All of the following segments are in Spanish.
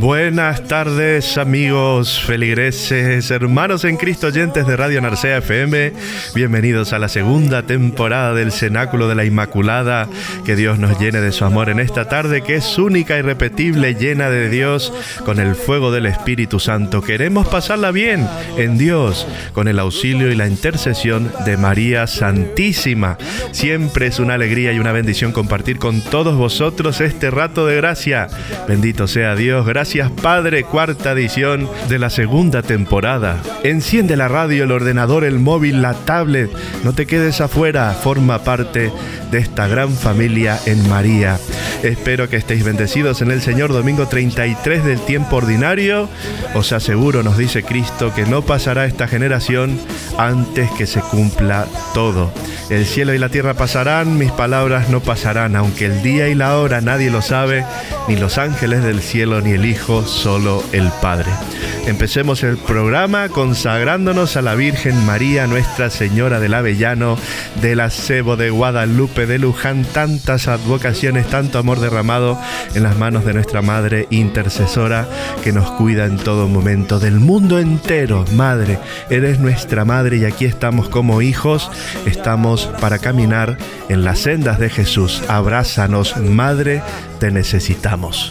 Buenas tardes amigos feligreses, hermanos en Cristo oyentes de Radio Narcea FM. Bienvenidos a la segunda temporada del Cenáculo de la Inmaculada. Que Dios nos llene de su amor en esta tarde que es única, y repetible, llena de Dios con el fuego del Espíritu Santo. Queremos pasarla bien en Dios con el auxilio y la intercesión de María Santísima. Siempre es una alegría y una bendición compartir con todos vosotros este rato de gracia. Bendito sea Dios. Gracias Padre, cuarta edición de la segunda temporada. Enciende la radio, el ordenador, el móvil, la tablet. No te quedes afuera, forma parte de esta gran familia en María. Espero que estéis bendecidos en el Señor domingo 33 del tiempo ordinario. Os aseguro, nos dice Cristo, que no pasará esta generación antes que se cumpla todo. El cielo y la tierra pasarán, mis palabras no pasarán, aunque el día y la hora nadie lo sabe, ni los ángeles del cielo, ni el Hijo, solo el Padre. Empecemos el programa consagrándonos a la Virgen María, Nuestra Señora del Avellano, del Acebo de Guadalupe, de Luján, tantas advocaciones, tanto amor derramado en las manos de nuestra Madre intercesora que nos cuida en todo momento, del mundo entero. Madre, eres nuestra Madre y aquí estamos como hijos, estamos para caminar en las sendas de Jesús. Abrázanos, Madre, te necesitamos.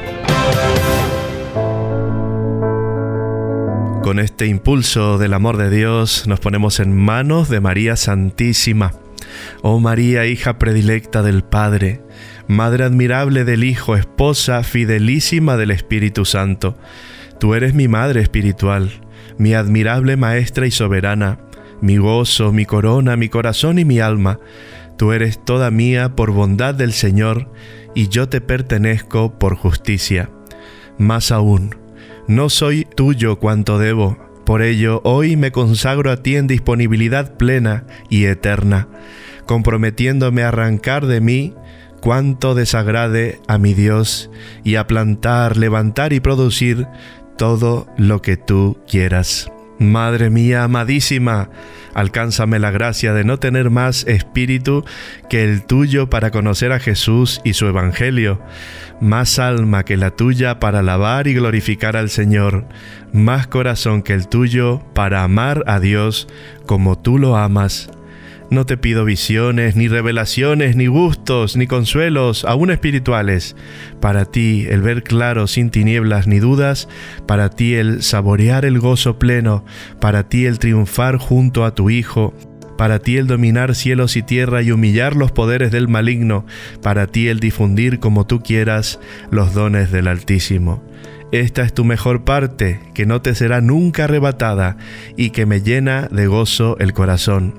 Con este impulso del amor de Dios nos ponemos en manos de María Santísima. Oh María, hija predilecta del Padre, Madre admirable del Hijo, esposa fidelísima del Espíritu Santo, tú eres mi Madre espiritual, mi admirable Maestra y soberana, mi gozo, mi corona, mi corazón y mi alma. Tú eres toda mía por bondad del Señor, y yo te pertenezco por justicia. Más aún, no soy tuyo cuanto debo. Por ello, hoy me consagro a ti en disponibilidad plena y eterna, comprometiéndome a arrancar de mí cuanto desagrade a mi Dios y a plantar, levantar y producir todo lo que tú quieras. Madre mía amadísima, alcánzame la gracia de no tener más espíritu que el tuyo para conocer a Jesús y su Evangelio, más alma que la tuya para alabar y glorificar al Señor, más corazón que el tuyo para amar a Dios como tú lo amas no te pido visiones, ni revelaciones, ni gustos, ni consuelos, aún espirituales. Para ti el ver claro sin tinieblas ni dudas, para ti el saborear el gozo pleno, para ti el triunfar junto a tu Hijo, para ti el dominar cielos y tierra y humillar los poderes del maligno, para ti el difundir como tú quieras los dones del Altísimo. Esta es tu mejor parte, que no te será nunca arrebatada y que me llena de gozo el corazón.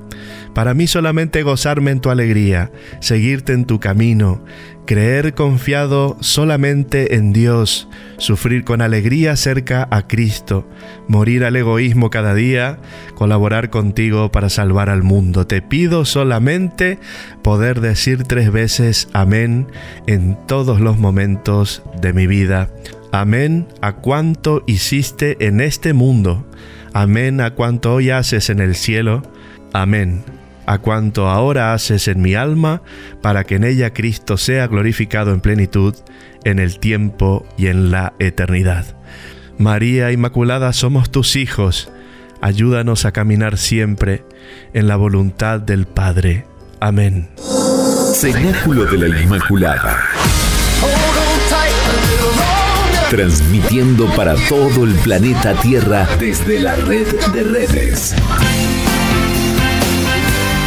Para mí solamente gozarme en tu alegría, seguirte en tu camino, creer confiado solamente en Dios, sufrir con alegría cerca a Cristo, morir al egoísmo cada día, colaborar contigo para salvar al mundo. Te pido solamente poder decir tres veces amén en todos los momentos de mi vida. Amén a cuanto hiciste en este mundo. Amén a cuanto hoy haces en el cielo. Amén a cuanto ahora haces en mi alma, para que en ella Cristo sea glorificado en plenitud, en el tiempo y en la eternidad. María Inmaculada, somos tus hijos, ayúdanos a caminar siempre en la voluntad del Padre. Amén. Cenáculo de la Inmaculada. Transmitiendo para todo el planeta Tierra desde la red de redes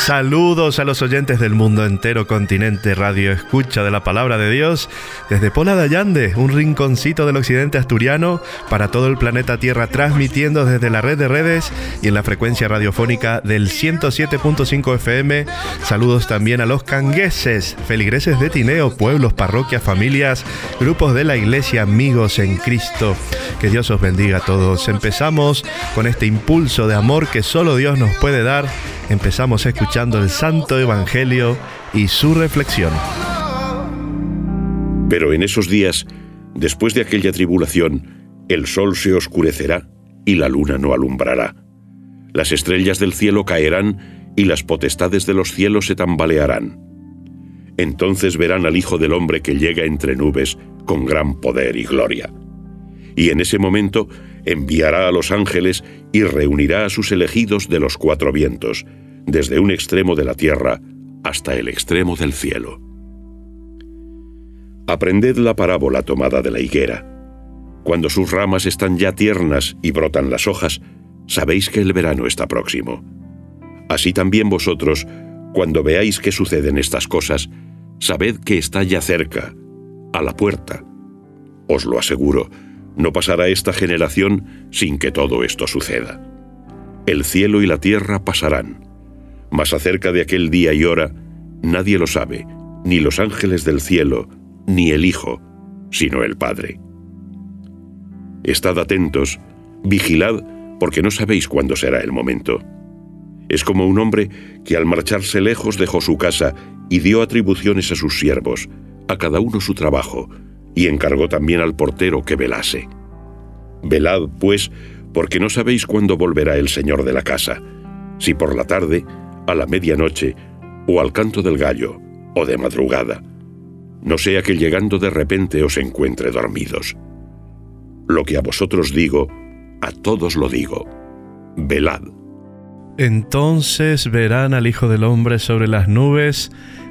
Saludos a los oyentes del mundo entero, continente, radio escucha de la palabra de Dios, desde Pola de Allande, un rinconcito del occidente asturiano, para todo el planeta Tierra, transmitiendo desde la red de redes y en la frecuencia radiofónica del 107.5 FM. Saludos también a los cangueses, feligreses de Tineo, pueblos, parroquias, familias, grupos de la iglesia, amigos en Cristo. Que Dios os bendiga a todos. Empezamos con este impulso de amor que solo Dios nos puede dar. Empezamos escuchando el Santo Evangelio y su reflexión. Pero en esos días, después de aquella tribulación, el sol se oscurecerá y la luna no alumbrará. Las estrellas del cielo caerán y las potestades de los cielos se tambalearán. Entonces verán al Hijo del Hombre que llega entre nubes con gran poder y gloria. Y en ese momento enviará a los ángeles y reunirá a sus elegidos de los cuatro vientos, desde un extremo de la tierra hasta el extremo del cielo. Aprended la parábola tomada de la higuera. Cuando sus ramas están ya tiernas y brotan las hojas, sabéis que el verano está próximo. Así también vosotros, cuando veáis que suceden estas cosas, sabed que está ya cerca, a la puerta. Os lo aseguro, no pasará esta generación sin que todo esto suceda. El cielo y la tierra pasarán, mas acerca de aquel día y hora, nadie lo sabe, ni los ángeles del cielo, ni el Hijo, sino el Padre. Estad atentos, vigilad, porque no sabéis cuándo será el momento. Es como un hombre que al marcharse lejos dejó su casa y dio atribuciones a sus siervos, a cada uno su trabajo, y encargó también al portero que velase. Velad, pues, porque no sabéis cuándo volverá el Señor de la casa, si por la tarde, a la medianoche, o al canto del gallo, o de madrugada. No sea que llegando de repente os encuentre dormidos. Lo que a vosotros digo, a todos lo digo. Velad. Entonces verán al Hijo del Hombre sobre las nubes,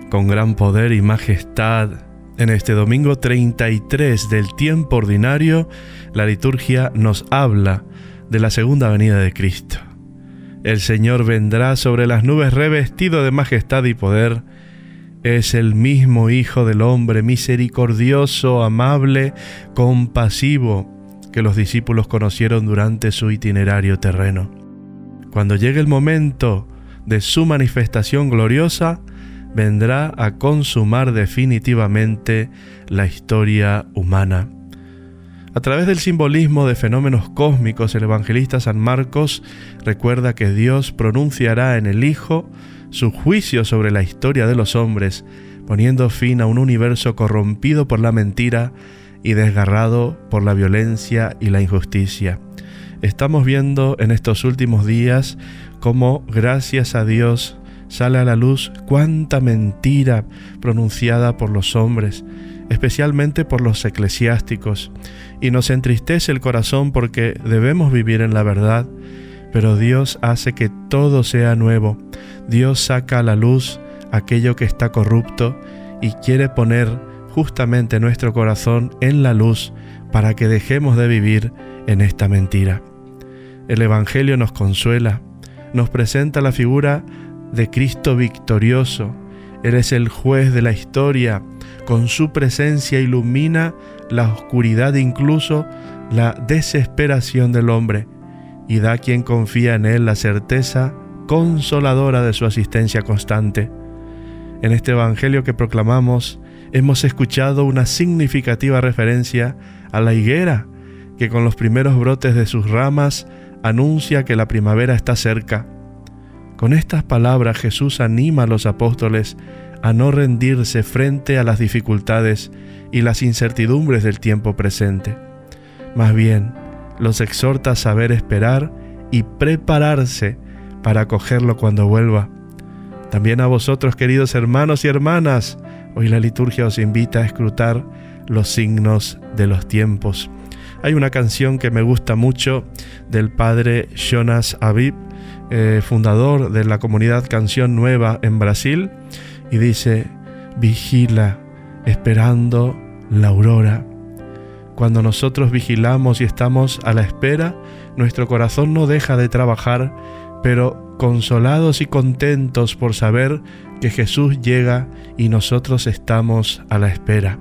con gran poder y majestad. En este domingo 33 del tiempo ordinario, la liturgia nos habla de la segunda venida de Cristo. El Señor vendrá sobre las nubes revestido de majestad y poder. Es el mismo Hijo del Hombre, misericordioso, amable, compasivo, que los discípulos conocieron durante su itinerario terreno. Cuando llegue el momento de su manifestación gloriosa, vendrá a consumar definitivamente la historia humana. A través del simbolismo de fenómenos cósmicos, el evangelista San Marcos recuerda que Dios pronunciará en el Hijo su juicio sobre la historia de los hombres, poniendo fin a un universo corrompido por la mentira y desgarrado por la violencia y la injusticia. Estamos viendo en estos últimos días cómo, gracias a Dios, sale a la luz cuánta mentira pronunciada por los hombres, especialmente por los eclesiásticos, y nos entristece el corazón porque debemos vivir en la verdad, pero Dios hace que todo sea nuevo. Dios saca a la luz aquello que está corrupto y quiere poner justamente nuestro corazón en la luz para que dejemos de vivir en esta mentira. El Evangelio nos consuela, nos presenta la figura de Cristo victorioso. Él es el juez de la historia, con su presencia ilumina la oscuridad, incluso la desesperación del hombre, y da a quien confía en Él la certeza consoladora de su asistencia constante. En este Evangelio que proclamamos, hemos escuchado una significativa referencia a la higuera, que con los primeros brotes de sus ramas anuncia que la primavera está cerca. Con estas palabras Jesús anima a los apóstoles a no rendirse frente a las dificultades y las incertidumbres del tiempo presente. Más bien, los exhorta a saber esperar y prepararse para acogerlo cuando vuelva. También a vosotros, queridos hermanos y hermanas, hoy la liturgia os invita a escrutar los signos de los tiempos. Hay una canción que me gusta mucho del padre Jonas Aviv, eh, fundador de la comunidad Canción Nueva en Brasil, y dice, vigila esperando la aurora. Cuando nosotros vigilamos y estamos a la espera, nuestro corazón no deja de trabajar, pero consolados y contentos por saber que Jesús llega y nosotros estamos a la espera.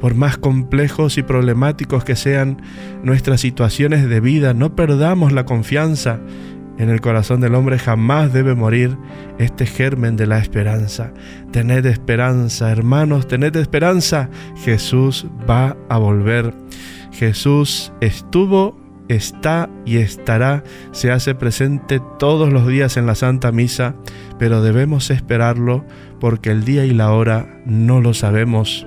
Por más complejos y problemáticos que sean nuestras situaciones de vida, no perdamos la confianza en el corazón del hombre jamás debe morir este germen de la esperanza. Tened esperanza, hermanos, tened esperanza. Jesús va a volver. Jesús estuvo, está y estará, se hace presente todos los días en la Santa Misa, pero debemos esperarlo porque el día y la hora no lo sabemos.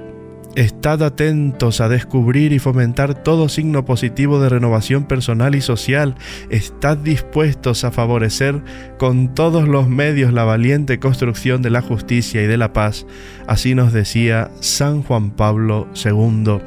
Estad atentos a descubrir y fomentar todo signo positivo de renovación personal y social. Estad dispuestos a favorecer con todos los medios la valiente construcción de la justicia y de la paz. Así nos decía San Juan Pablo II.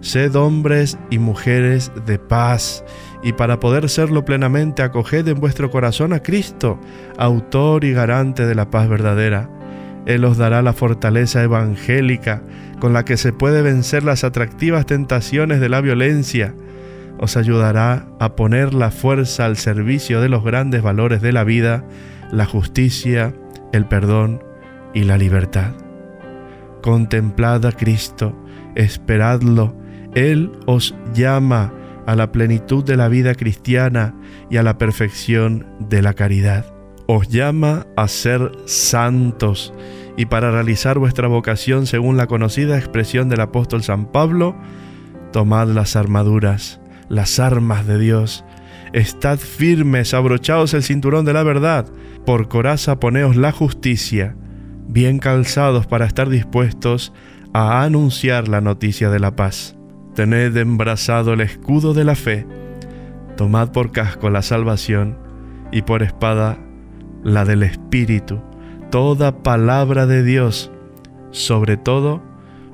Sed hombres y mujeres de paz y para poder serlo plenamente acoged en vuestro corazón a Cristo, autor y garante de la paz verdadera. Él os dará la fortaleza evangélica con la que se puede vencer las atractivas tentaciones de la violencia. Os ayudará a poner la fuerza al servicio de los grandes valores de la vida, la justicia, el perdón y la libertad. Contemplad a Cristo, esperadlo, Él os llama a la plenitud de la vida cristiana y a la perfección de la caridad. Os llama a ser santos y para realizar vuestra vocación según la conocida expresión del apóstol San Pablo, tomad las armaduras, las armas de Dios. Estad firmes, abrochaos el cinturón de la verdad, por coraza poneos la justicia, bien calzados para estar dispuestos a anunciar la noticia de la paz. Tened embrazado el escudo de la fe, tomad por casco la salvación y por espada la del Espíritu toda palabra de Dios. Sobre todo,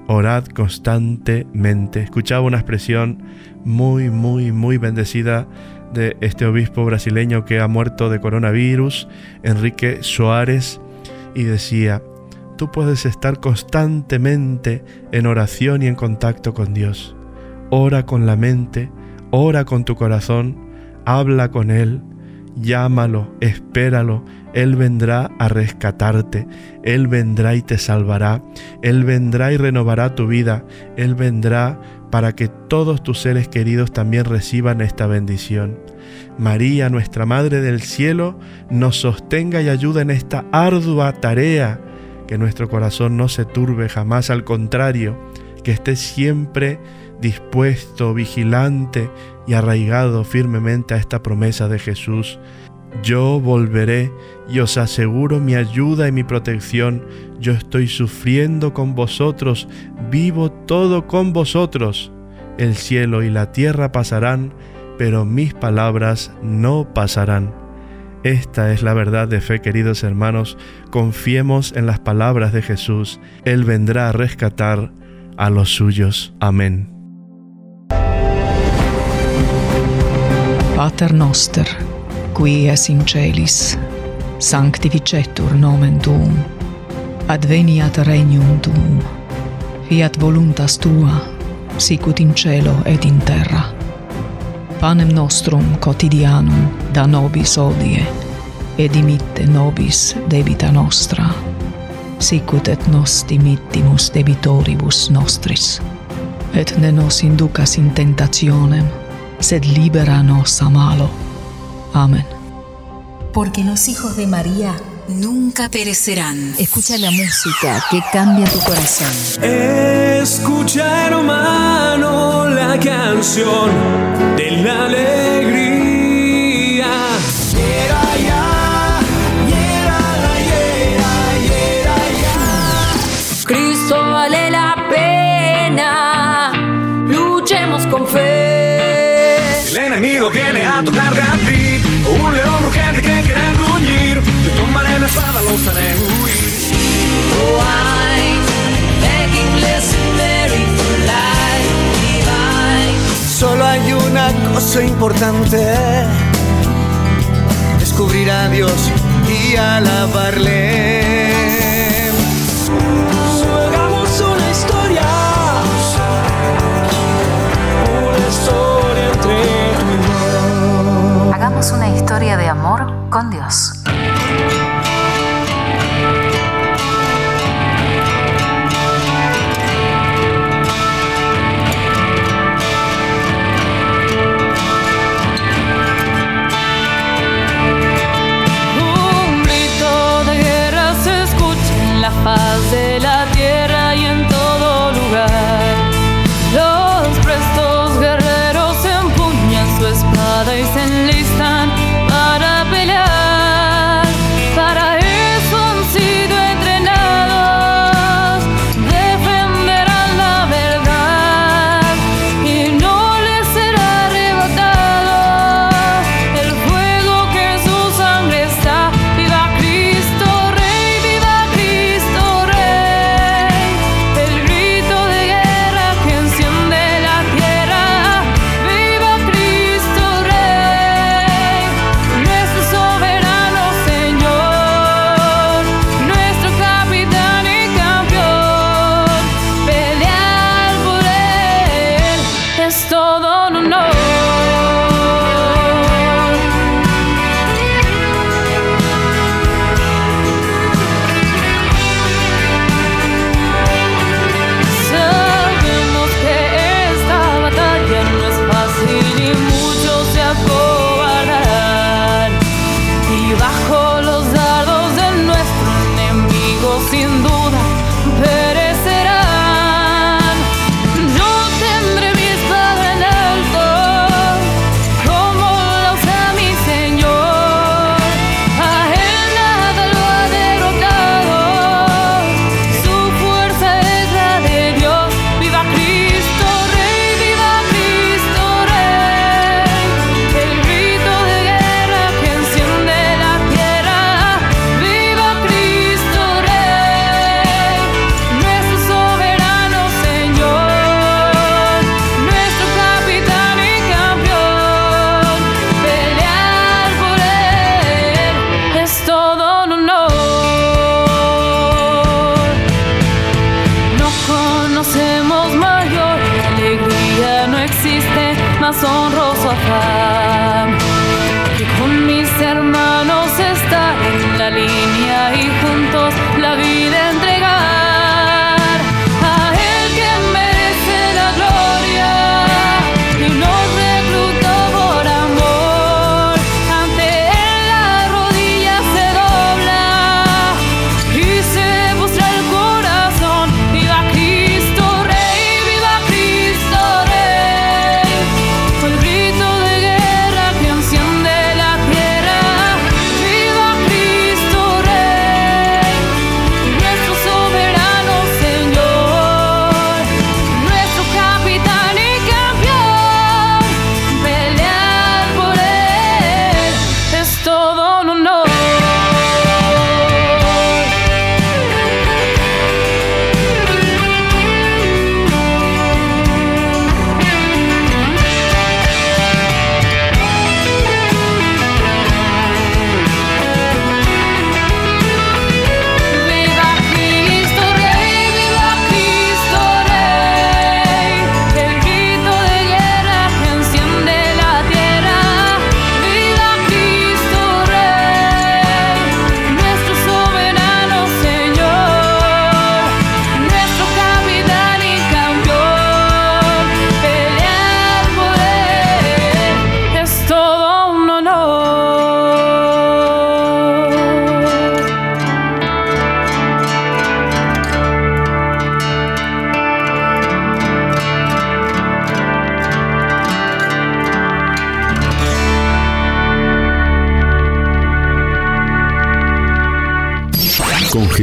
orad constantemente. Escuchaba una expresión muy, muy, muy bendecida de este obispo brasileño que ha muerto de coronavirus, Enrique Soares, y decía, tú puedes estar constantemente en oración y en contacto con Dios. Ora con la mente, ora con tu corazón, habla con Él, llámalo, espéralo, él vendrá a rescatarte, Él vendrá y te salvará, Él vendrá y renovará tu vida, Él vendrá para que todos tus seres queridos también reciban esta bendición. María, nuestra Madre del Cielo, nos sostenga y ayuda en esta ardua tarea, que nuestro corazón no se turbe jamás, al contrario, que esté siempre dispuesto, vigilante y arraigado firmemente a esta promesa de Jesús yo volveré y os aseguro mi ayuda y mi protección. Yo estoy sufriendo con vosotros, vivo todo con vosotros. El cielo y la tierra pasarán, pero mis palabras no pasarán. Esta es la verdad de fe, queridos hermanos. Confiemos en las palabras de Jesús. Él vendrá a rescatar a los suyos. Amén. Pater noster, qui es in celis, sanctificetur nomen tuum, adveniat regnum tuum, fiat voluntas tua, sicut in cielo et in terra. Panem nostrum quotidianum da nobis odie, et dimitte nobis debita nostra, sicut et nos dimittimus debitoribus nostris. Et ne nos inducas in tentationem, sed liberanos a malo. Amén. Porque los hijos de María nunca perecerán. Escucha la música que cambia tu corazón. Escucha, hermano, la canción de la alegría Solo hay una cosa importante: descubrir a Dios y alabarle. Hagamos una historia, una historia entre tú. Hagamos una historia de amor con Dios.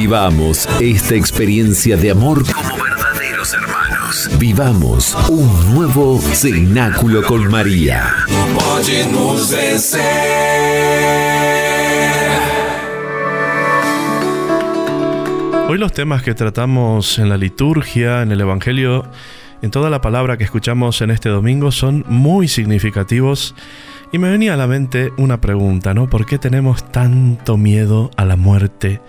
Vivamos esta experiencia de amor como verdaderos hermanos. Vivamos un nuevo cenáculo con María. Hoy los temas que tratamos en la liturgia, en el Evangelio, en toda la palabra que escuchamos en este domingo son muy significativos y me venía a la mente una pregunta, ¿no? ¿Por qué tenemos tanto miedo a la muerte?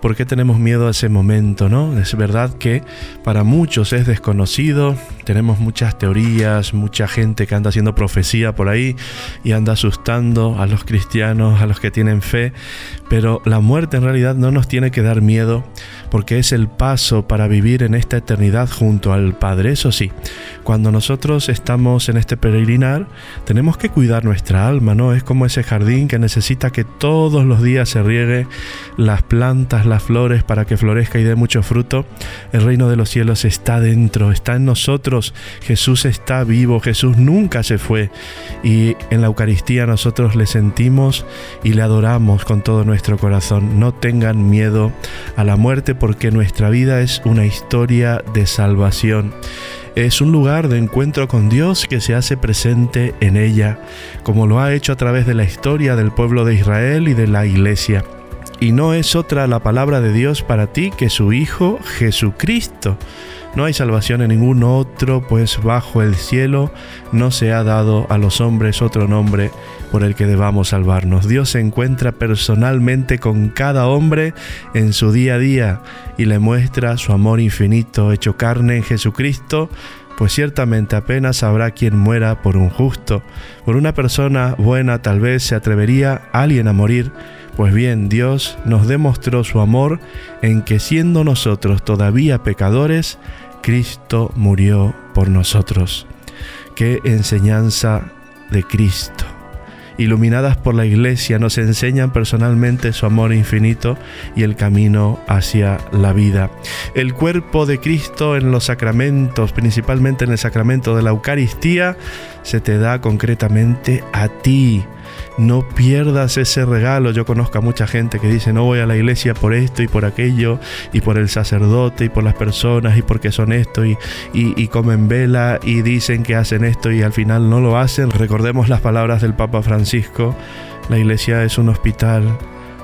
¿Por qué tenemos miedo a ese momento, no? Es verdad que para muchos es desconocido, tenemos muchas teorías, mucha gente que anda haciendo profecía por ahí y anda asustando a los cristianos, a los que tienen fe, pero la muerte en realidad no nos tiene que dar miedo porque es el paso para vivir en esta eternidad junto al Padre. Eso sí, cuando nosotros estamos en este peregrinar, tenemos que cuidar nuestra alma, ¿no? Es como ese jardín que necesita que todos los días se riegue las plantas, las flores para que florezca y dé mucho fruto. El reino de los cielos está dentro, está en nosotros. Jesús está vivo, Jesús nunca se fue. Y en la Eucaristía nosotros le sentimos y le adoramos con todo nuestro corazón. No tengan miedo a la muerte porque nuestra vida es una historia de salvación. Es un lugar de encuentro con Dios que se hace presente en ella, como lo ha hecho a través de la historia del pueblo de Israel y de la iglesia. Y no es otra la palabra de Dios para ti que su Hijo Jesucristo. No hay salvación en ningún otro, pues bajo el cielo no se ha dado a los hombres otro nombre por el que debamos salvarnos. Dios se encuentra personalmente con cada hombre en su día a día y le muestra su amor infinito hecho carne en Jesucristo pues ciertamente apenas habrá quien muera por un justo. Por una persona buena tal vez se atrevería alguien a morir, pues bien, Dios nos demostró su amor en que siendo nosotros todavía pecadores, Cristo murió por nosotros. Qué enseñanza de Cristo. Iluminadas por la Iglesia nos enseñan personalmente su amor infinito y el camino hacia la vida. El cuerpo de Cristo en los sacramentos, principalmente en el sacramento de la Eucaristía, se te da concretamente a ti no pierdas ese regalo. Yo conozco a mucha gente que dice, no voy a la iglesia por esto y por aquello, y por el sacerdote y por las personas y porque son esto, y, y, comen vela y dicen que hacen esto y al final no lo hacen. Recordemos las palabras del Papa Francisco, la iglesia es un hospital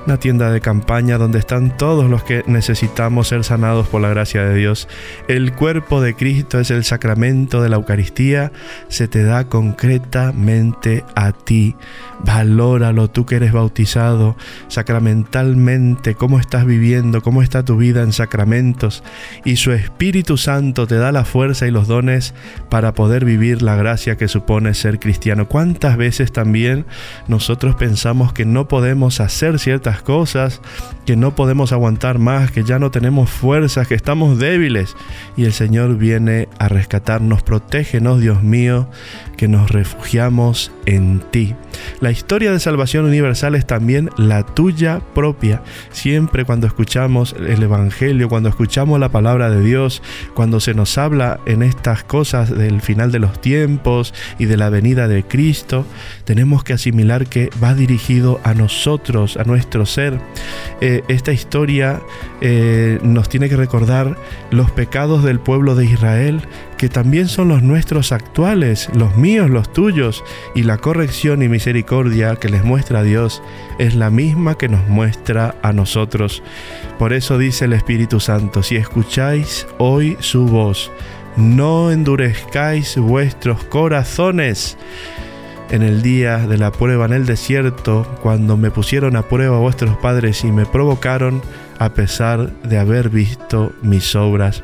una tienda de campaña donde están todos los que necesitamos ser sanados por la gracia de Dios. El cuerpo de Cristo es el sacramento de la Eucaristía, se te da concretamente a ti. Valóralo, tú que eres bautizado sacramentalmente, cómo estás viviendo, cómo está tu vida en sacramentos. Y su Espíritu Santo te da la fuerza y los dones para poder vivir la gracia que supone ser cristiano. ¿Cuántas veces también nosotros pensamos que no podemos hacer ciertas cosas, que no podemos aguantar más, que ya no tenemos fuerzas, que estamos débiles. Y el Señor viene a rescatarnos. Protégenos, Dios mío, que nos refugiamos en ti. La historia de salvación universal es también la tuya propia. Siempre cuando escuchamos el Evangelio, cuando escuchamos la palabra de Dios, cuando se nos habla en estas cosas del final de los tiempos y de la venida de Cristo, tenemos que asimilar que va dirigido a nosotros, a nuestro ser. Eh, esta historia eh, nos tiene que recordar los pecados del pueblo de Israel, que también son los nuestros actuales, los míos, los tuyos, y la corrección y misericordia que les muestra a Dios es la misma que nos muestra a nosotros. Por eso dice el Espíritu Santo, si escucháis hoy su voz, no endurezcáis vuestros corazones. En el día de la prueba en el desierto, cuando me pusieron a prueba vuestros padres y me provocaron, a pesar de haber visto mis obras.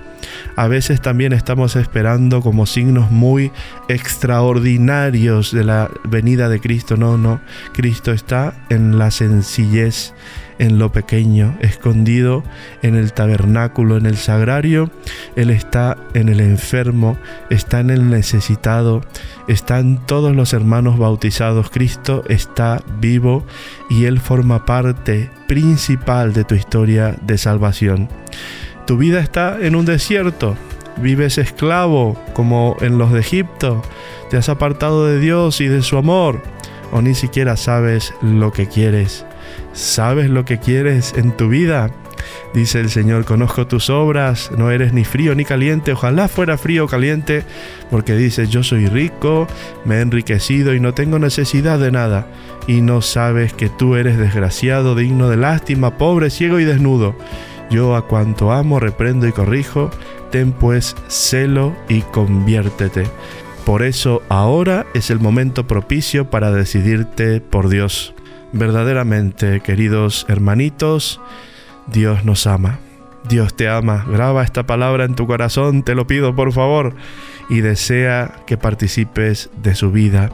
A veces también estamos esperando como signos muy extraordinarios de la venida de Cristo. No, no, Cristo está en la sencillez, en lo pequeño, escondido en el tabernáculo, en el sagrario. Él está en el enfermo, está en el necesitado, están todos los hermanos bautizados. Cristo está vivo y Él forma parte principal de tu historia de salvación. Tu vida está en un desierto, vives esclavo como en los de Egipto, te has apartado de Dios y de su amor, o ni siquiera sabes lo que quieres. ¿Sabes lo que quieres en tu vida? Dice el Señor, conozco tus obras, no eres ni frío ni caliente, ojalá fuera frío o caliente, porque dices, yo soy rico, me he enriquecido y no tengo necesidad de nada, y no sabes que tú eres desgraciado, digno de lástima, pobre, ciego y desnudo. Yo a cuanto amo reprendo y corrijo, ten pues celo y conviértete. Por eso ahora es el momento propicio para decidirte por Dios. Verdaderamente, queridos hermanitos, Dios nos ama. Dios te ama. Graba esta palabra en tu corazón, te lo pido por favor, y desea que participes de su vida.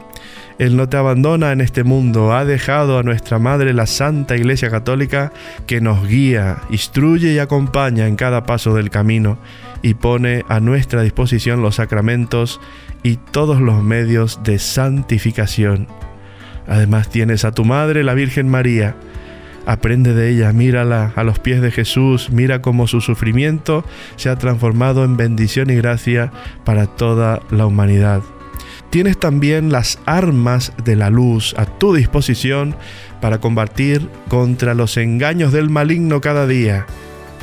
Él no te abandona en este mundo, ha dejado a nuestra Madre la Santa Iglesia Católica que nos guía, instruye y acompaña en cada paso del camino y pone a nuestra disposición los sacramentos y todos los medios de santificación. Además tienes a tu Madre, la Virgen María. Aprende de ella, mírala a los pies de Jesús, mira cómo su sufrimiento se ha transformado en bendición y gracia para toda la humanidad. Tienes también las armas de la luz a tu disposición para combatir contra los engaños del maligno cada día.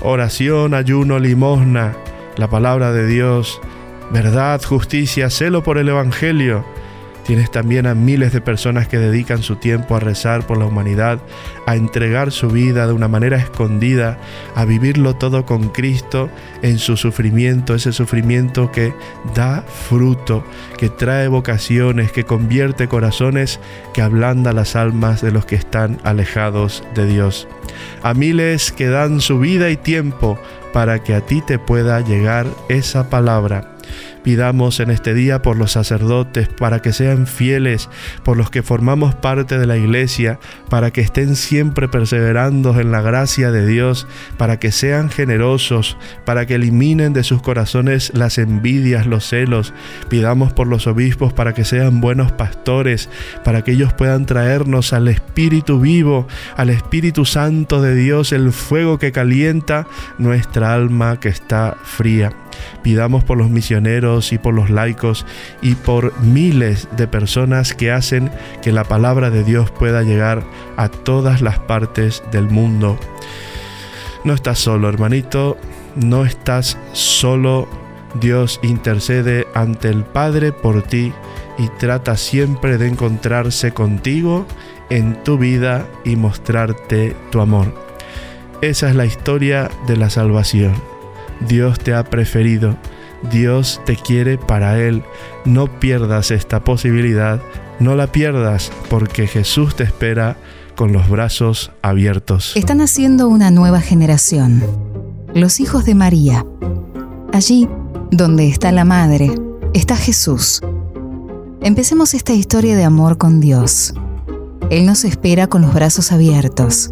Oración, ayuno, limosna, la palabra de Dios, verdad, justicia, celo por el Evangelio, Tienes también a miles de personas que dedican su tiempo a rezar por la humanidad, a entregar su vida de una manera escondida, a vivirlo todo con Cristo en su sufrimiento, ese sufrimiento que da fruto, que trae vocaciones, que convierte corazones, que ablanda las almas de los que están alejados de Dios. A miles que dan su vida y tiempo para que a ti te pueda llegar esa palabra Pidamos en este día por los sacerdotes para que sean fieles, por los que formamos parte de la iglesia, para que estén siempre perseverando en la gracia de Dios, para que sean generosos, para que eliminen de sus corazones las envidias, los celos. Pidamos por los obispos para que sean buenos pastores, para que ellos puedan traernos al Espíritu vivo, al Espíritu Santo de Dios, el fuego que calienta nuestra alma que está fría. Pidamos por los misioneros y por los laicos y por miles de personas que hacen que la palabra de Dios pueda llegar a todas las partes del mundo. No estás solo, hermanito, no estás solo. Dios intercede ante el Padre por ti y trata siempre de encontrarse contigo en tu vida y mostrarte tu amor. Esa es la historia de la salvación. Dios te ha preferido, Dios te quiere para Él. No pierdas esta posibilidad, no la pierdas porque Jesús te espera con los brazos abiertos. Están haciendo una nueva generación, los hijos de María. Allí, donde está la Madre, está Jesús. Empecemos esta historia de amor con Dios. Él nos espera con los brazos abiertos.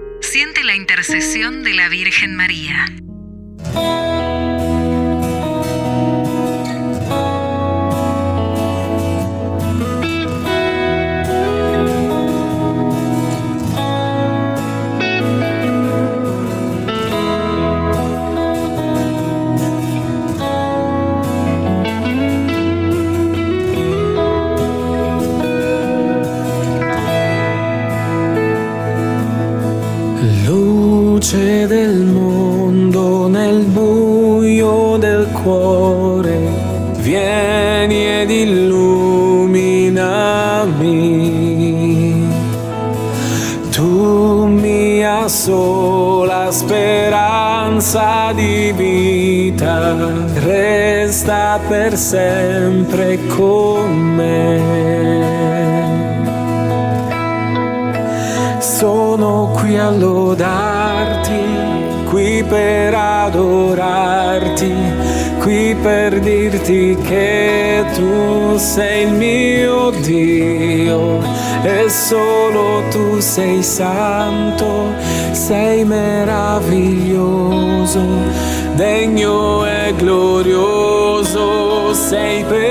siente la intercesión de la Virgen María. Sei il mio Dio e solo tu sei santo, sei meraviglioso, degno e glorioso sei per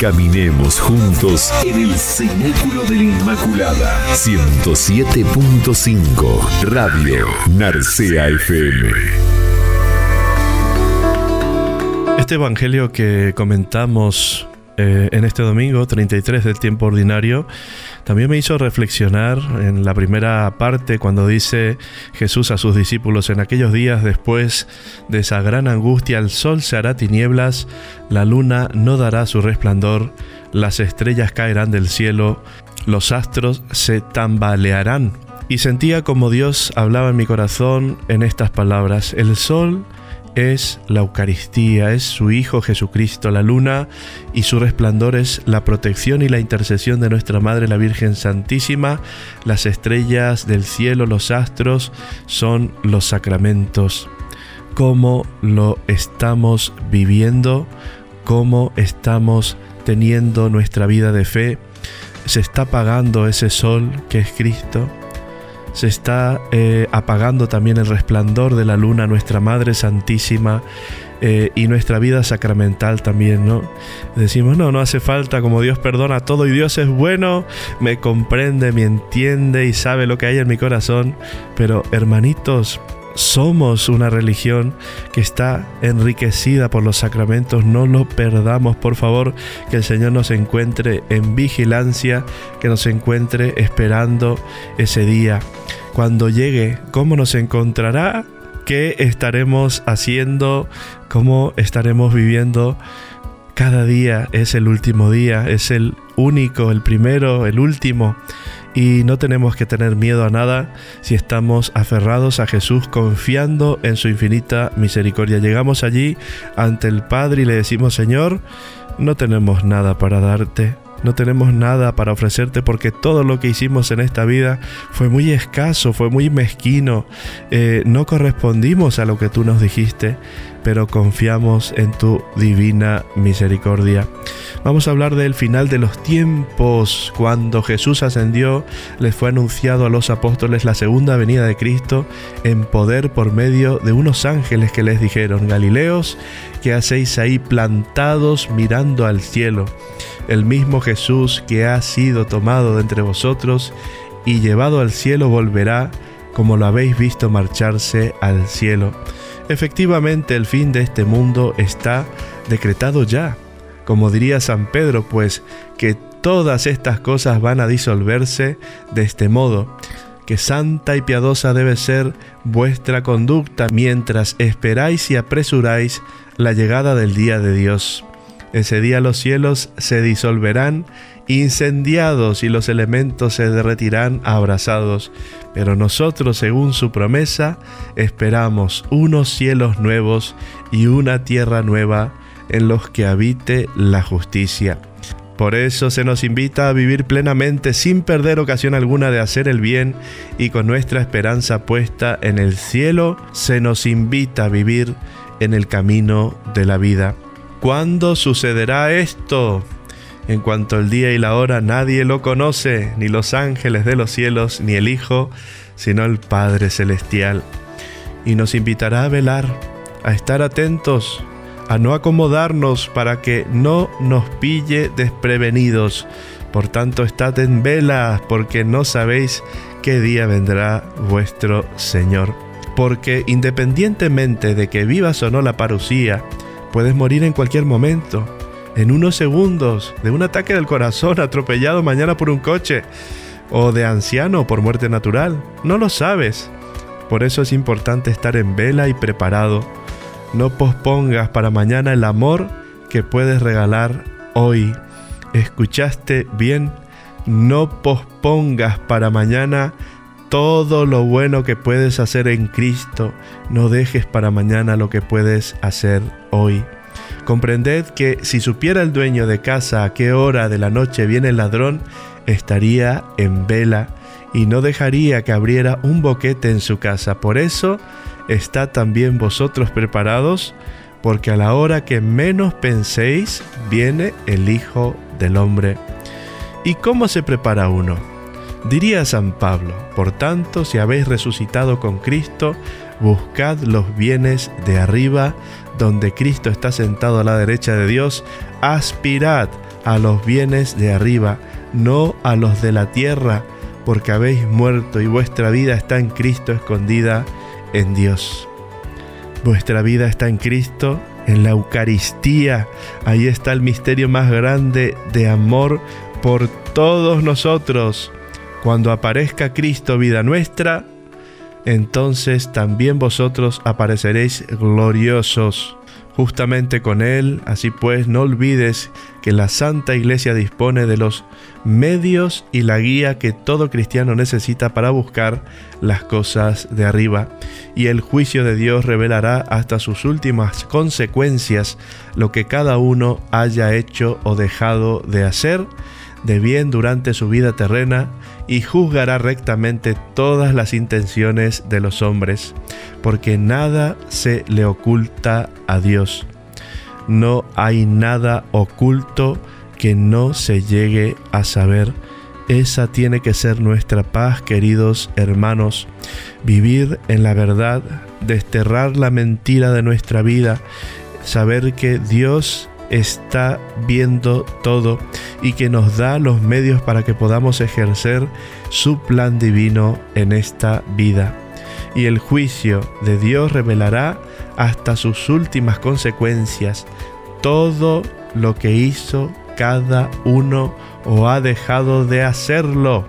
Caminemos juntos en el Cenáculo de la Inmaculada. 107.5 Radio Narcea FM. Este evangelio que comentamos eh, en este domingo 33 del tiempo ordinario también me hizo reflexionar en la primera parte cuando dice Jesús a sus discípulos en aquellos días después de esa gran angustia el sol se hará tinieblas, la luna no dará su resplandor, las estrellas caerán del cielo, los astros se tambalearán. Y sentía como Dios hablaba en mi corazón en estas palabras, el sol es la Eucaristía, es su Hijo Jesucristo, la luna y su resplandor es la protección y la intercesión de nuestra Madre la Virgen Santísima, las estrellas del cielo, los astros son los sacramentos. ¿Cómo lo estamos viviendo? ¿Cómo estamos teniendo nuestra vida de fe? ¿Se está apagando ese sol que es Cristo? Se está eh, apagando también el resplandor de la luna, nuestra Madre Santísima, eh, y nuestra vida sacramental también, ¿no? Decimos, no, no hace falta, como Dios perdona todo y Dios es bueno, me comprende, me entiende y sabe lo que hay en mi corazón, pero hermanitos, somos una religión que está enriquecida por los sacramentos, no lo perdamos, por favor, que el Señor nos encuentre en vigilancia, que nos encuentre esperando ese día. Cuando llegue, ¿cómo nos encontrará? ¿Qué estaremos haciendo? ¿Cómo estaremos viviendo? Cada día es el último día, es el único, el primero, el último. Y no tenemos que tener miedo a nada si estamos aferrados a Jesús confiando en su infinita misericordia. Llegamos allí ante el Padre y le decimos, Señor, no tenemos nada para darte, no tenemos nada para ofrecerte porque todo lo que hicimos en esta vida fue muy escaso, fue muy mezquino, eh, no correspondimos a lo que tú nos dijiste, pero confiamos en tu divina misericordia. Vamos a hablar del final de los tiempos. Cuando Jesús ascendió, les fue anunciado a los apóstoles la segunda venida de Cristo en poder por medio de unos ángeles que les dijeron, Galileos, ¿qué hacéis ahí plantados mirando al cielo? El mismo Jesús que ha sido tomado de entre vosotros y llevado al cielo volverá como lo habéis visto marcharse al cielo. Efectivamente, el fin de este mundo está decretado ya. Como diría San Pedro, pues que todas estas cosas van a disolverse de este modo, que santa y piadosa debe ser vuestra conducta mientras esperáis y apresuráis la llegada del día de Dios. Ese día los cielos se disolverán incendiados y los elementos se derretirán abrasados, pero nosotros, según su promesa, esperamos unos cielos nuevos y una tierra nueva en los que habite la justicia. Por eso se nos invita a vivir plenamente sin perder ocasión alguna de hacer el bien y con nuestra esperanza puesta en el cielo, se nos invita a vivir en el camino de la vida. ¿Cuándo sucederá esto? En cuanto al día y la hora nadie lo conoce, ni los ángeles de los cielos, ni el Hijo, sino el Padre Celestial. Y nos invitará a velar, a estar atentos, a no acomodarnos para que no nos pille desprevenidos. Por tanto, estad en vela, porque no sabéis qué día vendrá vuestro Señor. Porque independientemente de que vivas o no la parucía, puedes morir en cualquier momento en unos segundos de un ataque del corazón atropellado mañana por un coche o de anciano por muerte natural. No lo sabes. Por eso es importante estar en vela y preparado. No pospongas para mañana el amor que puedes regalar hoy. ¿Escuchaste bien? No pospongas para mañana todo lo bueno que puedes hacer en Cristo. No dejes para mañana lo que puedes hacer hoy. Comprended que si supiera el dueño de casa a qué hora de la noche viene el ladrón, estaría en vela y no dejaría que abriera un boquete en su casa. Por eso, está también vosotros preparados, porque a la hora que menos penséis, viene el Hijo del Hombre. ¿Y cómo se prepara uno? Diría San Pablo, por tanto, si habéis resucitado con Cristo, buscad los bienes de arriba, donde Cristo está sentado a la derecha de Dios, aspirad a los bienes de arriba, no a los de la tierra, porque habéis muerto y vuestra vida está en Cristo escondida en Dios. Vuestra vida está en Cristo, en la Eucaristía. Ahí está el misterio más grande de amor por todos nosotros. Cuando aparezca Cristo, vida nuestra, entonces también vosotros apareceréis gloriosos justamente con Él. Así pues, no olvides que la Santa Iglesia dispone de los medios y la guía que todo cristiano necesita para buscar las cosas de arriba. Y el juicio de Dios revelará hasta sus últimas consecuencias lo que cada uno haya hecho o dejado de hacer de bien durante su vida terrena y juzgará rectamente todas las intenciones de los hombres, porque nada se le oculta a Dios. No hay nada oculto que no se llegue a saber. Esa tiene que ser nuestra paz, queridos hermanos. Vivir en la verdad, desterrar la mentira de nuestra vida, saber que Dios está viendo todo y que nos da los medios para que podamos ejercer su plan divino en esta vida. Y el juicio de Dios revelará hasta sus últimas consecuencias todo lo que hizo cada uno o ha dejado de hacerlo.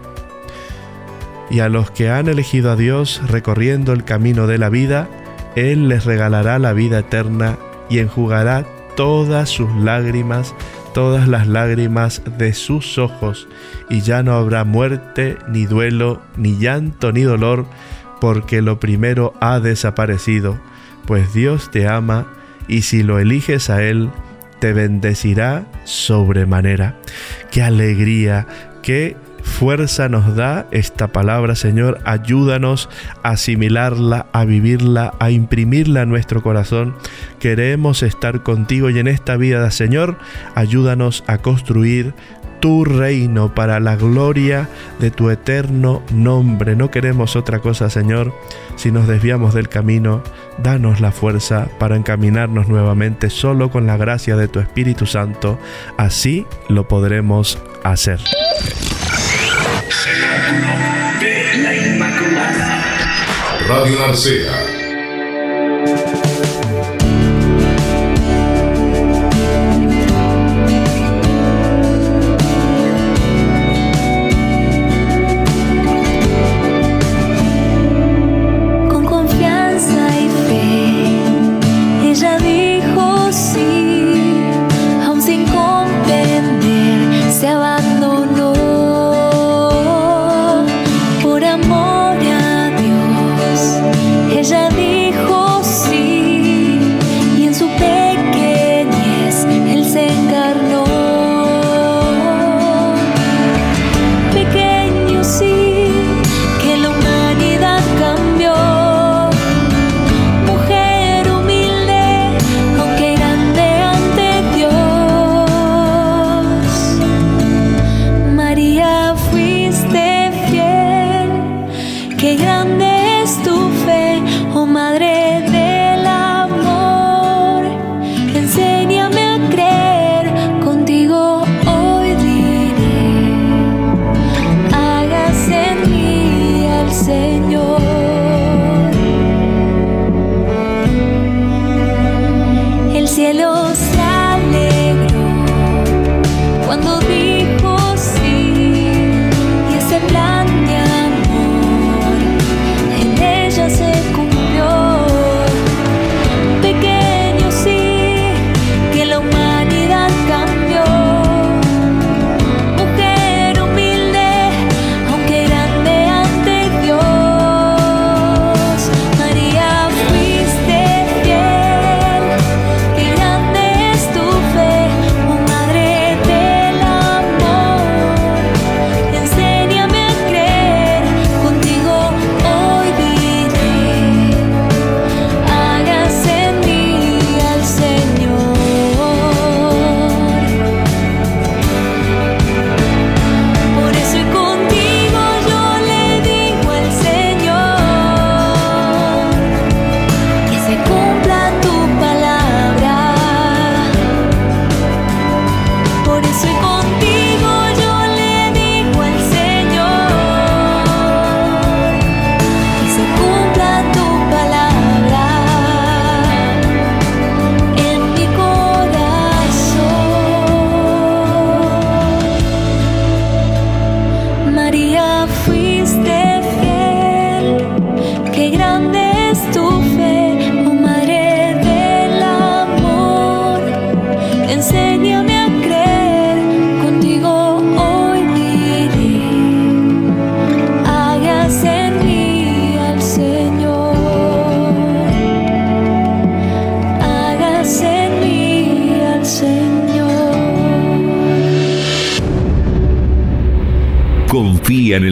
Y a los que han elegido a Dios recorriendo el camino de la vida, Él les regalará la vida eterna y enjugará todas sus lágrimas, todas las lágrimas de sus ojos, y ya no habrá muerte, ni duelo, ni llanto, ni dolor, porque lo primero ha desaparecido, pues Dios te ama, y si lo eliges a Él, te bendecirá sobremanera. Qué alegría, qué fuerza nos da esta palabra, Señor. Ayúdanos a asimilarla, a vivirla, a imprimirla en nuestro corazón. Queremos estar contigo y en esta vida, Señor, ayúdanos a construir tu reino para la gloria de tu eterno nombre. No queremos otra cosa, Señor. Si nos desviamos del camino, danos la fuerza para encaminarnos nuevamente solo con la gracia de tu Espíritu Santo. Así lo podremos hacer. Radio Narcea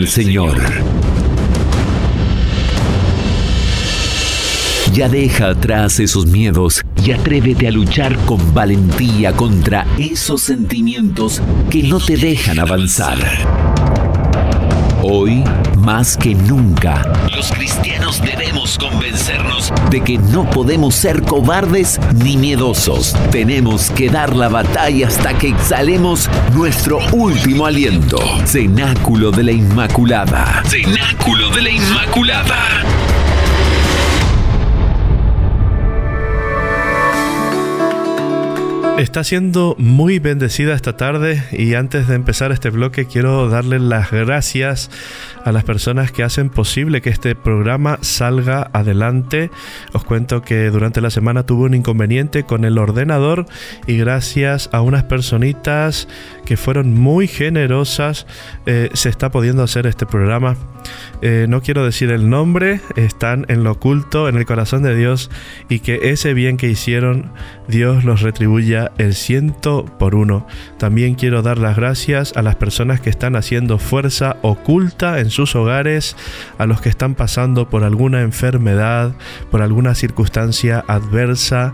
Señor. Ya deja atrás esos miedos y atrévete a luchar con valentía contra esos sentimientos que no te dejan avanzar. Hoy, más que nunca, los cristianos debemos convencernos de que no podemos ser cobardes ni miedosos. Tenemos que dar la batalla hasta que exhalemos nuestro último aliento. Cenáculo de la Inmaculada. Cenáculo de la Inmaculada. Está siendo muy bendecida esta tarde y antes de empezar este bloque quiero darle las gracias a las personas que hacen posible que este programa salga adelante. Os cuento que durante la semana tuve un inconveniente con el ordenador y gracias a unas personitas que fueron muy generosas eh, se está pudiendo hacer este programa. Eh, no quiero decir el nombre, están en lo oculto, en el corazón de Dios y que ese bien que hicieron Dios los retribuya el ciento por uno. También quiero dar las gracias a las personas que están haciendo fuerza oculta en sus hogares, a los que están pasando por alguna enfermedad, por alguna circunstancia adversa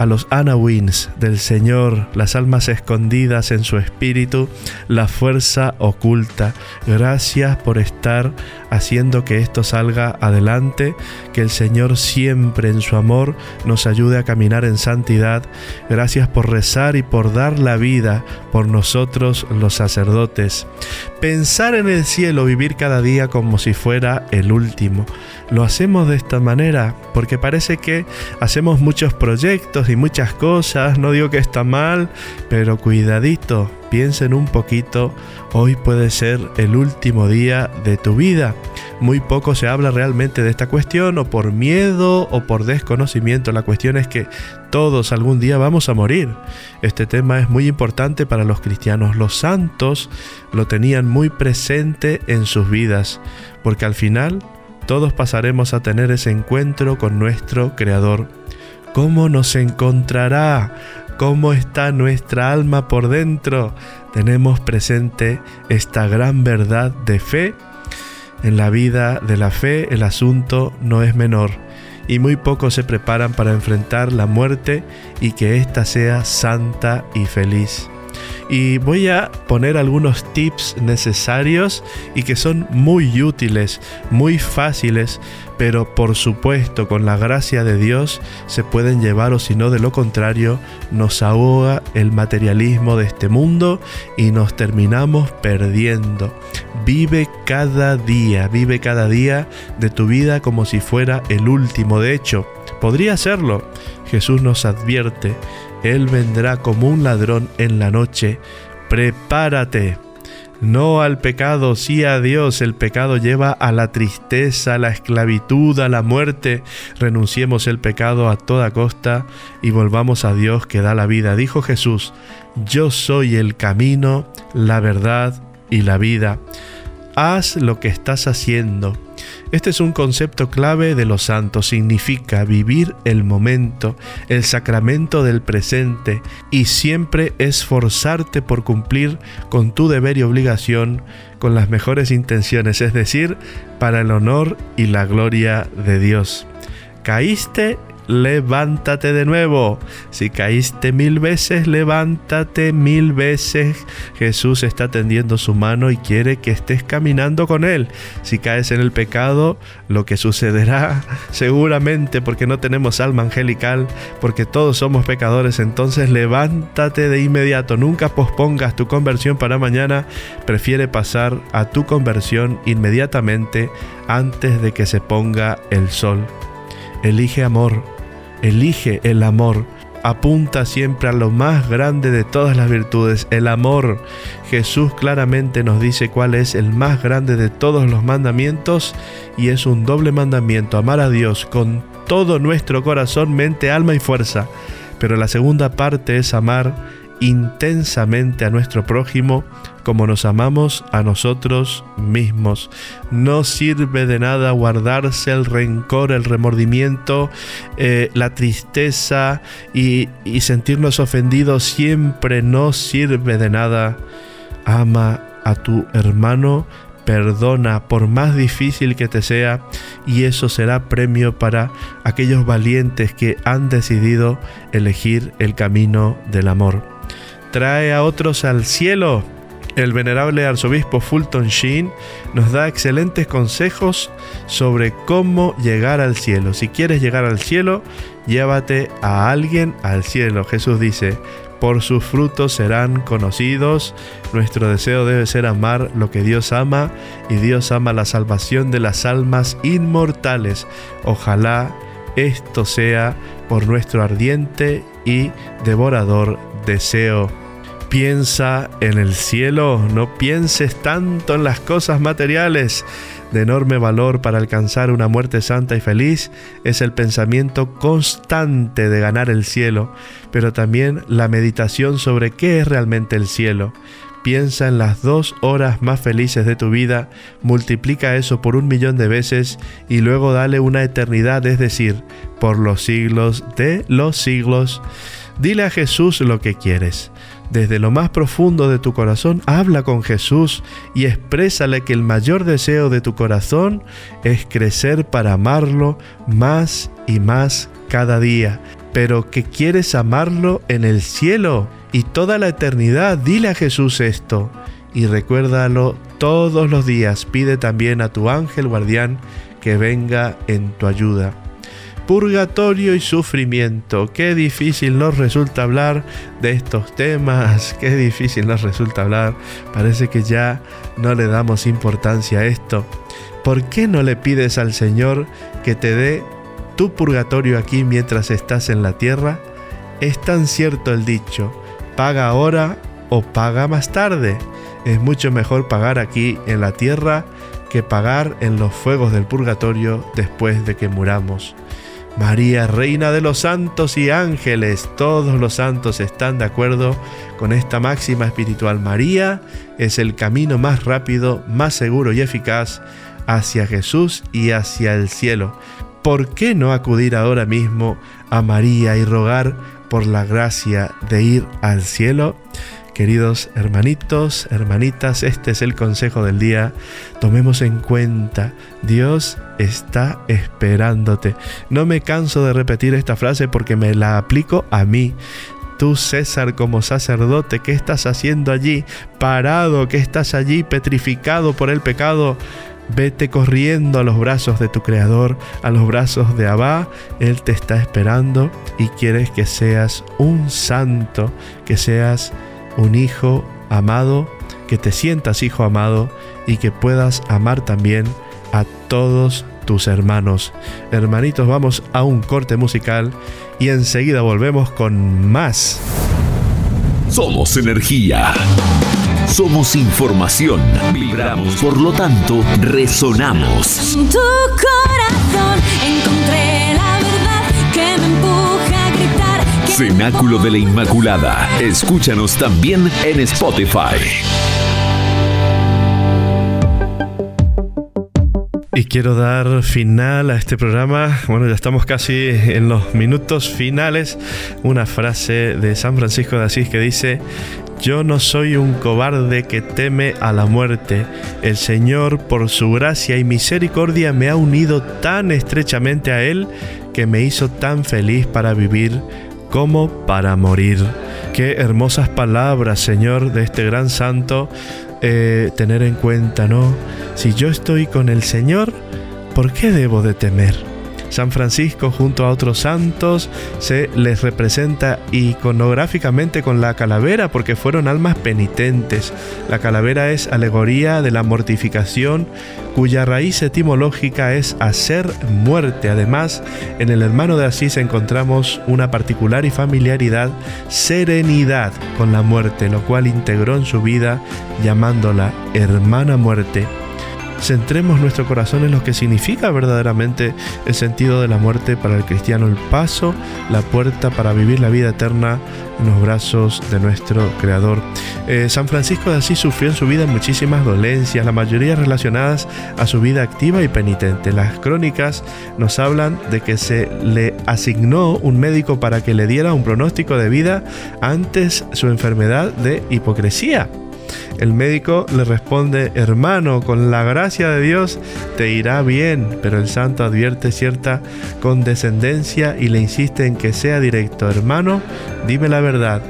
a los Anawins del Señor, las almas escondidas en su espíritu, la fuerza oculta. Gracias por estar haciendo que esto salga adelante, que el Señor siempre en su amor nos ayude a caminar en santidad. Gracias por rezar y por dar la vida por nosotros los sacerdotes. Pensar en el cielo, vivir cada día como si fuera el último. Lo hacemos de esta manera porque parece que hacemos muchos proyectos y muchas cosas, no digo que está mal, pero cuidadito, piensen un poquito, hoy puede ser el último día de tu vida. Muy poco se habla realmente de esta cuestión o por miedo o por desconocimiento, la cuestión es que todos algún día vamos a morir. Este tema es muy importante para los cristianos. Los santos lo tenían muy presente en sus vidas, porque al final todos pasaremos a tener ese encuentro con nuestro Creador. ¿Cómo nos encontrará? ¿Cómo está nuestra alma por dentro? Tenemos presente esta gran verdad de fe. En la vida de la fe el asunto no es menor y muy pocos se preparan para enfrentar la muerte y que ésta sea santa y feliz y voy a poner algunos tips necesarios y que son muy útiles, muy fáciles, pero por supuesto con la gracia de Dios se pueden llevar o si no de lo contrario nos ahoga el materialismo de este mundo y nos terminamos perdiendo. Vive cada día, vive cada día de tu vida como si fuera el último. De hecho, podría serlo. Jesús nos advierte él vendrá como un ladrón en la noche. Prepárate. No al pecado, sí a Dios. El pecado lleva a la tristeza, a la esclavitud, a la muerte. Renunciemos el pecado a toda costa y volvamos a Dios que da la vida. Dijo Jesús, yo soy el camino, la verdad y la vida. Haz lo que estás haciendo este es un concepto clave de los santos, significa vivir el momento, el sacramento del presente y siempre esforzarte por cumplir con tu deber y obligación con las mejores intenciones, es decir, para el honor y la gloria de Dios. Caíste levántate de nuevo. Si caíste mil veces, levántate mil veces. Jesús está tendiendo su mano y quiere que estés caminando con Él. Si caes en el pecado, lo que sucederá seguramente porque no tenemos alma angelical, porque todos somos pecadores, entonces levántate de inmediato. Nunca pospongas tu conversión para mañana. Prefiere pasar a tu conversión inmediatamente antes de que se ponga el sol. Elige amor, elige el amor. Apunta siempre a lo más grande de todas las virtudes, el amor. Jesús claramente nos dice cuál es el más grande de todos los mandamientos y es un doble mandamiento, amar a Dios con todo nuestro corazón, mente, alma y fuerza. Pero la segunda parte es amar intensamente a nuestro prójimo como nos amamos a nosotros mismos. No sirve de nada guardarse el rencor, el remordimiento, eh, la tristeza y, y sentirnos ofendidos. Siempre no sirve de nada. Ama a tu hermano perdona por más difícil que te sea y eso será premio para aquellos valientes que han decidido elegir el camino del amor trae a otros al cielo. El venerable arzobispo Fulton Sheen nos da excelentes consejos sobre cómo llegar al cielo. Si quieres llegar al cielo, llévate a alguien al cielo. Jesús dice, por sus frutos serán conocidos. Nuestro deseo debe ser amar lo que Dios ama y Dios ama la salvación de las almas inmortales. Ojalá esto sea por nuestro ardiente y devorador deseo. Piensa en el cielo, no pienses tanto en las cosas materiales. De enorme valor para alcanzar una muerte santa y feliz es el pensamiento constante de ganar el cielo, pero también la meditación sobre qué es realmente el cielo. Piensa en las dos horas más felices de tu vida, multiplica eso por un millón de veces y luego dale una eternidad, es decir, por los siglos de los siglos. Dile a Jesús lo que quieres. Desde lo más profundo de tu corazón, habla con Jesús y exprésale que el mayor deseo de tu corazón es crecer para amarlo más y más cada día, pero que quieres amarlo en el cielo y toda la eternidad. Dile a Jesús esto y recuérdalo todos los días. Pide también a tu ángel guardián que venga en tu ayuda purgatorio y sufrimiento. Qué difícil nos resulta hablar de estos temas, qué difícil nos resulta hablar. Parece que ya no le damos importancia a esto. ¿Por qué no le pides al Señor que te dé tu purgatorio aquí mientras estás en la tierra? Es tan cierto el dicho, paga ahora o paga más tarde. Es mucho mejor pagar aquí en la tierra que pagar en los fuegos del purgatorio después de que muramos. María, Reina de los santos y ángeles, todos los santos están de acuerdo con esta máxima espiritual. María es el camino más rápido, más seguro y eficaz hacia Jesús y hacia el cielo. ¿Por qué no acudir ahora mismo a María y rogar por la gracia de ir al cielo? Queridos hermanitos, hermanitas, este es el consejo del día. Tomemos en cuenta, Dios está esperándote. No me canso de repetir esta frase porque me la aplico a mí. Tú, César, como sacerdote, ¿qué estás haciendo allí? Parado, ¿qué estás allí petrificado por el pecado? Vete corriendo a los brazos de tu Creador, a los brazos de Abba. Él te está esperando y quieres que seas un santo, que seas un hijo amado, que te sientas hijo amado y que puedas amar también a todos tus hermanos. Hermanitos, vamos a un corte musical y enseguida volvemos con más. Somos energía. Somos información. Vibramos, por lo tanto, resonamos. tu corazón encontré la verdad que me empuja a gritar. Cenáculo de la Inmaculada. Escúchanos también en Spotify. Y quiero dar final a este programa. Bueno, ya estamos casi en los minutos finales. Una frase de San Francisco de Asís que dice, yo no soy un cobarde que teme a la muerte. El Señor, por su gracia y misericordia, me ha unido tan estrechamente a Él que me hizo tan feliz para vivir como para morir. Qué hermosas palabras, Señor, de este gran santo, eh, tener en cuenta, ¿no? Si yo estoy con el Señor, ¿por qué debo de temer? San Francisco junto a otros santos se les representa iconográficamente con la calavera porque fueron almas penitentes. La calavera es alegoría de la mortificación cuya raíz etimológica es hacer muerte. Además, en el hermano de Asís encontramos una particular y familiaridad, serenidad con la muerte, lo cual integró en su vida llamándola hermana muerte centremos nuestro corazón en lo que significa verdaderamente el sentido de la muerte para el cristiano, el paso, la puerta para vivir la vida eterna en los brazos de nuestro Creador. Eh, San Francisco de Asís sufrió en su vida muchísimas dolencias, la mayoría relacionadas a su vida activa y penitente. Las crónicas nos hablan de que se le asignó un médico para que le diera un pronóstico de vida antes su enfermedad de hipocresía. El médico le responde, hermano, con la gracia de Dios te irá bien, pero el santo advierte cierta condescendencia y le insiste en que sea directo, hermano, dime la verdad.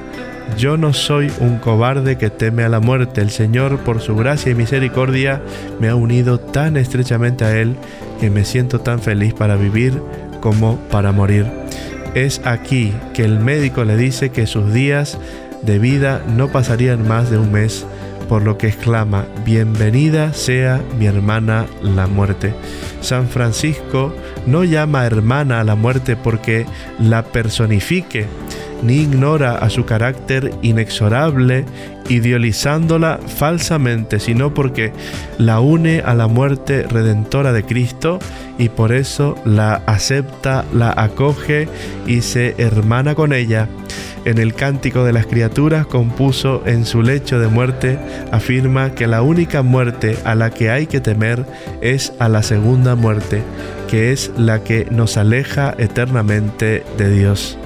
Yo no soy un cobarde que teme a la muerte. El Señor, por su gracia y misericordia, me ha unido tan estrechamente a Él que me siento tan feliz para vivir como para morir. Es aquí que el médico le dice que sus días de vida no pasarían más de un mes, por lo que exclama, bienvenida sea mi hermana la muerte. San Francisco no llama hermana a la muerte porque la personifique ni ignora a su carácter inexorable, idealizándola falsamente, sino porque la une a la muerte redentora de Cristo y por eso la acepta, la acoge y se hermana con ella. En el Cántico de las Criaturas compuso en su lecho de muerte, afirma que la única muerte a la que hay que temer es a la segunda muerte, que es la que nos aleja eternamente de Dios.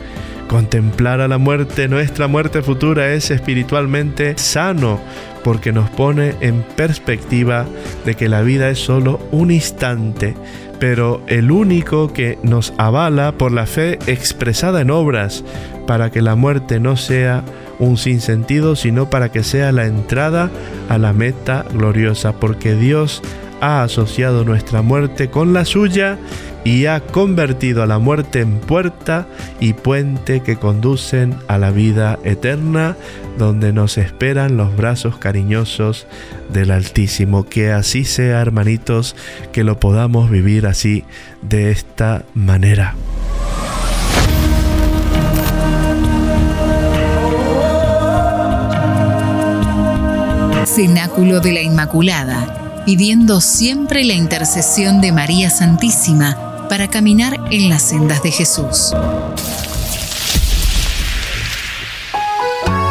Contemplar a la muerte, nuestra muerte futura, es espiritualmente sano porque nos pone en perspectiva de que la vida es solo un instante, pero el único que nos avala por la fe expresada en obras, para que la muerte no sea un sinsentido, sino para que sea la entrada a la meta gloriosa, porque Dios ha asociado nuestra muerte con la suya y ha convertido a la muerte en puerta y puente que conducen a la vida eterna, donde nos esperan los brazos cariñosos del Altísimo. Que así sea, hermanitos, que lo podamos vivir así, de esta manera. Cenáculo de la Inmaculada, pidiendo siempre la intercesión de María Santísima para caminar en las sendas de Jesús.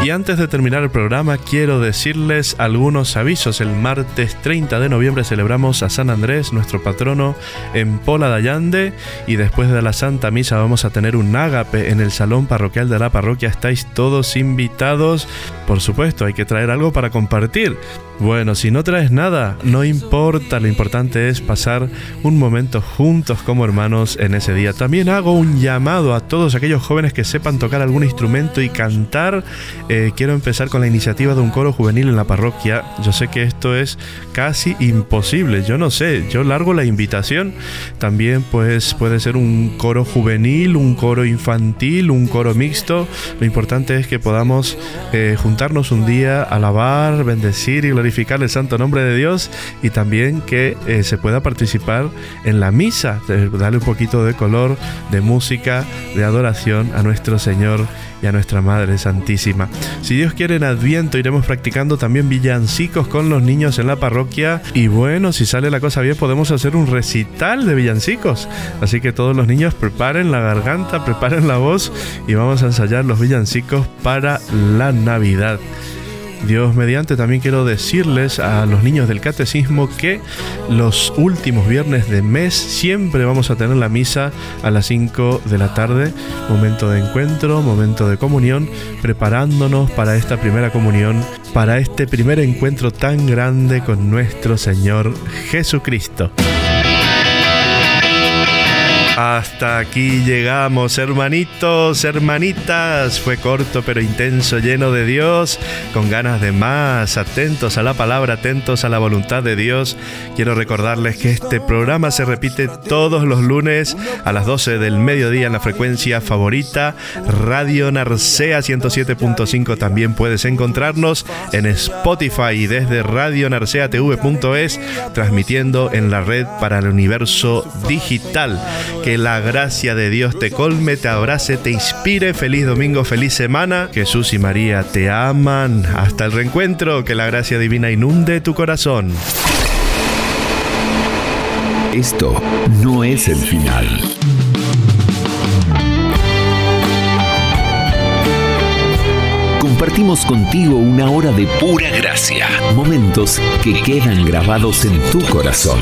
Y antes de terminar el programa, quiero decirles algunos avisos. El martes 30 de noviembre celebramos a San Andrés, nuestro patrono, en Pola de Allande. Y después de la Santa Misa vamos a tener un ágape en el salón parroquial de la parroquia. Estáis todos invitados. Por supuesto, hay que traer algo para compartir. Bueno, si no traes nada, no importa, lo importante es pasar un momento juntos como hermanos en ese día. También hago un llamado a todos aquellos jóvenes que sepan tocar algún instrumento y cantar. Eh, quiero empezar con la iniciativa de un coro juvenil en la parroquia. Yo sé que esto es casi imposible, yo no sé, yo largo la invitación. También pues puede ser un coro juvenil, un coro infantil, un coro mixto. Lo importante es que podamos eh, juntarnos un día, alabar, bendecir y glorificar el santo nombre de Dios y también que eh, se pueda participar en la misa, darle un poquito de color, de música, de adoración a nuestro Señor y a nuestra Madre Santísima. Si Dios quiere en Adviento iremos practicando también villancicos con los niños en la parroquia y bueno, si sale la cosa bien podemos hacer un recital de villancicos. Así que todos los niños preparen la garganta, preparen la voz y vamos a ensayar los villancicos para la Navidad. Dios mediante, también quiero decirles a los niños del catecismo que los últimos viernes de mes siempre vamos a tener la misa a las 5 de la tarde, momento de encuentro, momento de comunión, preparándonos para esta primera comunión, para este primer encuentro tan grande con nuestro Señor Jesucristo. Hasta aquí llegamos, hermanitos, hermanitas. Fue corto pero intenso, lleno de Dios, con ganas de más, atentos a la palabra, atentos a la voluntad de Dios. Quiero recordarles que este programa se repite todos los lunes a las 12 del mediodía en la frecuencia favorita, Radio Narcea 107.5. También puedes encontrarnos en Spotify y desde radionarceatv.es, transmitiendo en la red para el universo digital. Que la gracia de Dios te colme, te abrace, te inspire. Feliz domingo, feliz semana. Jesús y María te aman. Hasta el reencuentro. Que la gracia divina inunde tu corazón. Esto no es el final. Compartimos contigo una hora de pura gracia, momentos que quedan grabados en tu corazón.